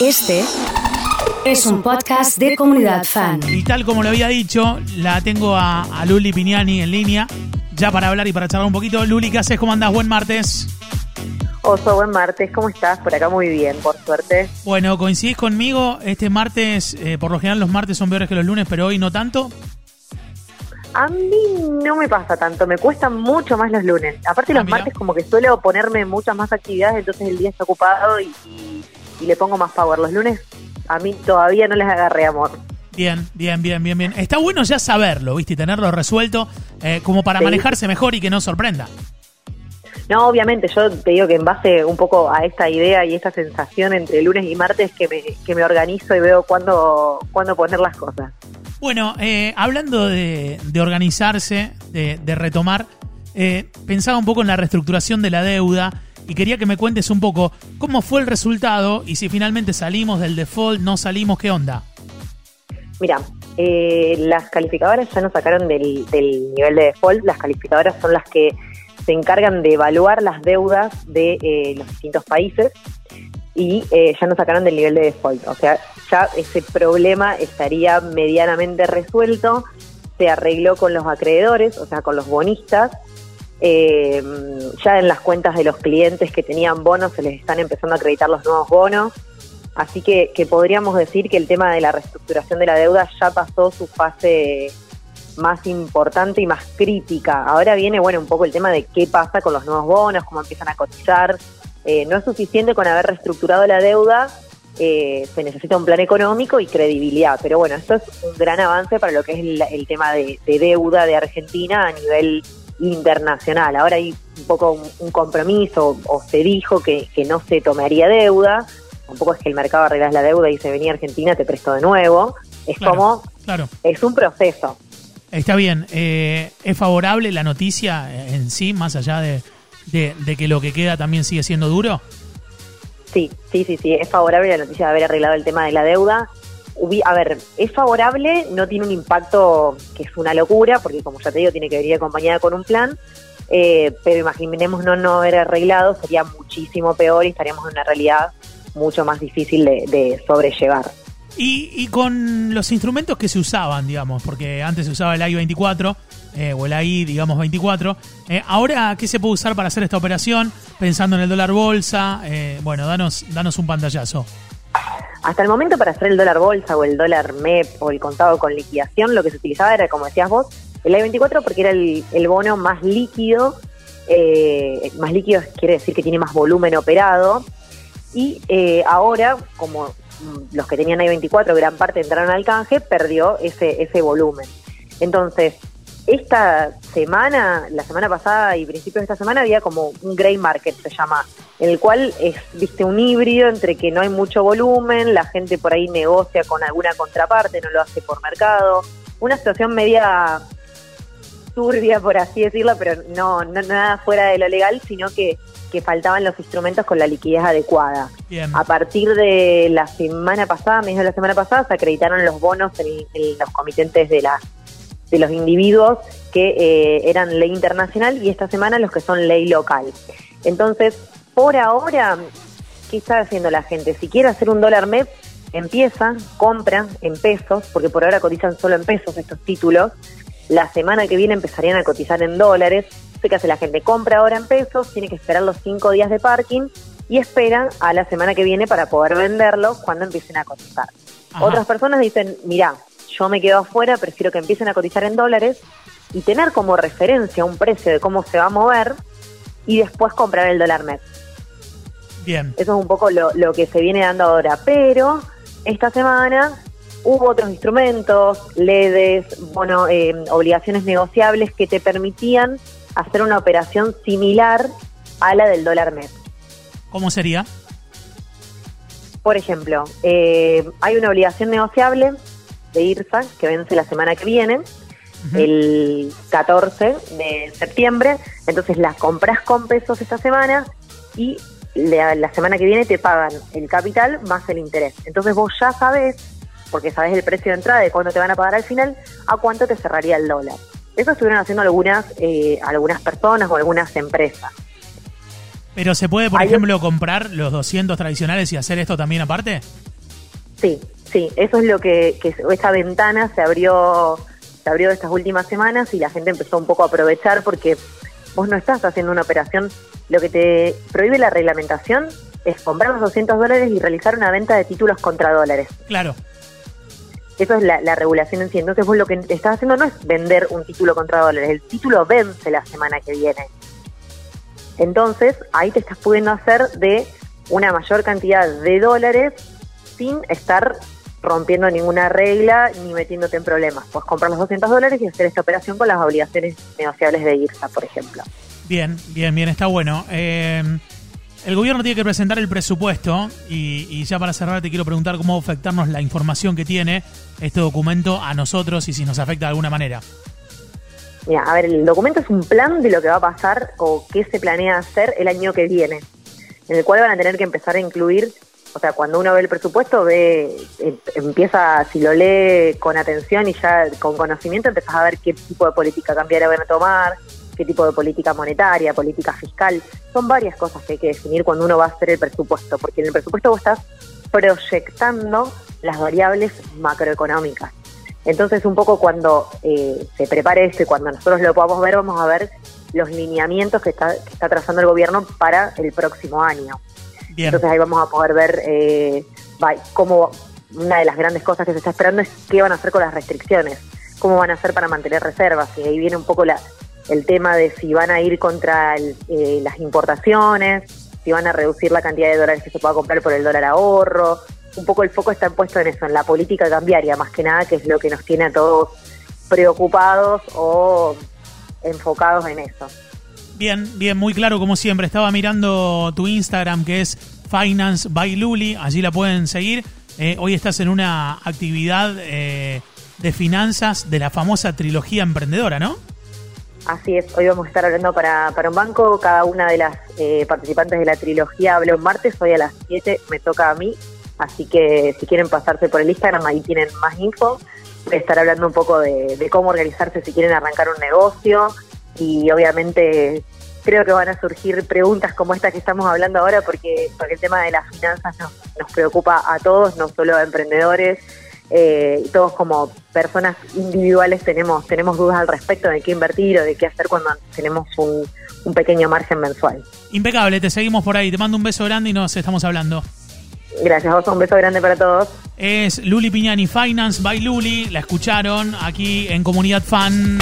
Este es un podcast de comunidad fan. Y tal como lo había dicho, la tengo a, a Luli Piñani en línea, ya para hablar y para charlar un poquito. Luli, ¿qué haces? ¿Cómo andás? Buen martes. Oso, buen martes, ¿cómo estás? Por acá muy bien, por suerte. Bueno, coincidís conmigo, este martes, eh, por lo general los martes son peores que los lunes, pero hoy no tanto. A mí no me pasa tanto, me cuestan mucho más los lunes. Aparte Ah, los mira. martes como que suelo ponerme muchas más actividades, entonces el día está ocupado y, y- y le pongo más power. Los lunes a mí todavía no les agarré amor. Bien, bien, bien, bien, bien. Está bueno ya saberlo, ¿viste? Y tenerlo resuelto eh, como para Sí. manejarse mejor y que no sorprenda. No, obviamente, yo te digo que en base un poco a esta idea y esta sensación entre lunes y martes que me, que me organizo y veo cuándo, cuándo poner las cosas. Bueno, eh, hablando de, de organizarse, de, de retomar, eh, pensaba un poco en la reestructuración de la deuda y quería que me cuentes un poco cómo fue el resultado y si finalmente salimos del default, no salimos, ¿qué onda? Mira, eh, las calificadoras ya nos sacaron del, del nivel de default. Las calificadoras son las que se encargan de evaluar las deudas de eh, los distintos países y eh, ya nos sacaron del nivel de default. O sea, ya ese problema estaría medianamente resuelto. Se arregló con los acreedores, o sea, con los bonistas. Eh, ya en las cuentas de los clientes que tenían bonos se les están empezando a acreditar los nuevos bonos. Así que, podríamos decir que el tema de la reestructuración de la deuda ya pasó su fase más importante y más crítica. Ahora viene, bueno, un poco el tema de qué pasa con los nuevos bonos, cómo empiezan a cotizar. Eh, no es suficiente con haber reestructurado la deuda, eh, se necesita un plan económico y credibilidad. Pero bueno, esto es un gran avance para lo que es el, tema de deuda de Argentina a nivel internacional. Ahora hay un poco un, un compromiso, o se dijo que, que no se tomaría deuda. Tampoco es que el mercado arreglas la deuda y dice, vení Argentina, te presto de nuevo. Es Claro, como, Claro, es un proceso. está bien. Eh, ¿Es favorable la noticia en sí, más allá de, de- de que lo que queda también sigue siendo duro? Sí, sí, sí, sí, es favorable la noticia de haber arreglado el tema de la deuda. A ver, es favorable, no tiene un impacto que es una locura, porque como ya te digo, tiene que venir acompañada con un plan, eh, pero imaginemos no, no haber arreglado, sería muchísimo peor y estaríamos en una realidad mucho más difícil de, de sobrellevar. Y, y con los instrumentos que se usaban, digamos, porque antes se usaba el AI-24 eh, o el AI, digamos, 24. eh, ahora, ¿qué se puede usar para hacer esta operación? Pensando en el dólar bolsa. eh, bueno, danos, danos un pantallazo. Hasta el momento para hacer el dólar bolsa o el dólar MEP o el contado con liquidación, lo que se utilizaba era, como decías vos, el I-24 porque era el, bono más líquido, eh, más líquido quiere decir que tiene más volumen operado, y eh, ahora, como mm, los que tenían I-24 gran parte entraron al canje, perdió ese, ese volumen. Entonces, esta semana, la semana pasada y principios de esta semana había como un gray market, se llama, en el cual es, viste, un híbrido entre que no hay mucho volumen, la gente por ahí negocia con alguna contraparte, no lo hace por mercado, una situación media turbia, por así decirlo, pero no, no nada fuera de lo legal, sino que, que faltaban los instrumentos con la liquidez adecuada. Bien. A partir de la semana pasada, mediados de la semana pasada, se acreditaron los bonos en, en los comitentes de la de los individuos que eh, eran ley internacional y esta semana los que son ley local. Entonces, por ahora, ¿qué está haciendo la gente? Si quiere hacer un dólar MEP, empieza, compra en pesos, porque por ahora cotizan solo en pesos estos títulos. La semana que viene empezarían a cotizar en dólares. ¿Qué hace la gente? Compra ahora en pesos, tiene que esperar los cinco días de parking y espera a la semana que viene para poder venderlos cuando empiecen a cotizar. Ajá. Otras personas dicen, mirá, yo me quedo afuera, prefiero que empiecen a cotizar en dólares y tener como referencia un precio de cómo se va a mover y después comprar el dólar MEP. Bien. Eso es un poco lo, lo que se viene dando ahora. Pero esta semana hubo otros instrumentos, LEDs, bueno, eh, obligaciones negociables que te permitían hacer una operación similar a la del dólar MEP. ¿Cómo sería? Por ejemplo, eh, hay una obligación negociable de IRSA que vence la semana que viene, el 14 de septiembre. Entonces las compras con pesos esta semana y la, la semana que viene te pagan el capital más el interés. Entonces vos ya sabés, porque sabés el precio de entrada de cuánto te van a pagar al final, a cuánto te cerraría el dólar. Eso estuvieron haciendo algunas, eh, algunas personas o algunas empresas. Pero se puede, por Hay- ejemplo, comprar los 200 tradicionales y hacer esto también aparte? Sí, sí, eso es lo que, que esta ventana se abrió, se abrió estas últimas semanas y la gente empezó un poco a aprovechar porque vos no estás haciendo una operación, lo que te prohíbe la reglamentación es comprar los 200 dólares y realizar una venta de títulos contra dólares. Claro. Eso es la, regulación en sí. Entonces vos lo que estás haciendo no es vender un título contra dólares, el título vence la semana que viene. Entonces ahí te estás pudiendo hacer de una mayor cantidad de dólares sin estar rompiendo ninguna regla ni metiéndote en problemas. Puedes comprar los 200 dólares y hacer esta operación con las obligaciones negociables de IRSA, por ejemplo. Bien, bien, bien, está bueno. Eh, el gobierno tiene que presentar el presupuesto y, ya para cerrar te quiero preguntar cómo va a afectarnos la información que tiene este documento a nosotros y si nos afecta de alguna manera. Mira, a ver, el documento es un plan de lo que va a pasar o qué se planea hacer el año que viene, en el cual van a tener que empezar a incluir, o sea, cuando uno ve el presupuesto, ve, em, empieza, si lo lee con atención y ya con conocimiento, empezás a ver qué tipo de política cambiaria van a tomar, qué tipo de política monetaria, política fiscal. Son varias cosas que hay que definir cuando uno va a hacer el presupuesto, porque en el presupuesto vos estás proyectando las variables macroeconómicas. Entonces, un poco cuando eh, se prepare esto y cuando nosotros lo podamos ver, vamos a ver los lineamientos que está, que está trazando el gobierno para el próximo año. Entonces ahí vamos a poder ver eh, cómo una de las grandes cosas que se está esperando es qué van a hacer con las restricciones, cómo van a hacer para mantener reservas. Y ahí viene un poco la, el tema de si van a ir contra eh, las importaciones, si van a reducir la cantidad de dólares que se pueda comprar por el dólar ahorro. Un poco el foco está puesto en eso, en la política cambiaria, más que nada, que es lo que nos tiene a todos preocupados o enfocados en eso. Bien, bien, muy claro como siempre. Estaba mirando tu Instagram que es Finance by Luli, allí la pueden seguir. Eh, hoy estás en una actividad eh, de finanzas de la famosa trilogía emprendedora, ¿no? Así es, hoy vamos a estar hablando para, para un banco. Cada una de las eh, participantes de la trilogía habló martes, hoy a las 7 me toca a mí. Así que si quieren pasarse por el Instagram, ahí tienen más info. Voy estar hablando un poco de, cómo organizarse si quieren arrancar un negocio. Y obviamente creo que van a surgir preguntas como esta que estamos hablando ahora, porque, porque el tema de las finanzas nos, nos preocupa a todos, no solo a emprendedores eh, todos como personas individuales tenemos, tenemos dudas al respecto de qué invertir o de qué hacer cuando tenemos un, un pequeño margen mensual. Impecable, te seguimos por ahí. Te mando un beso grande y nos estamos hablando. Gracias, vos un beso grande para todos. Es Luli Piñani Finance by Luli, la escucharon aquí en Comunidad Fan.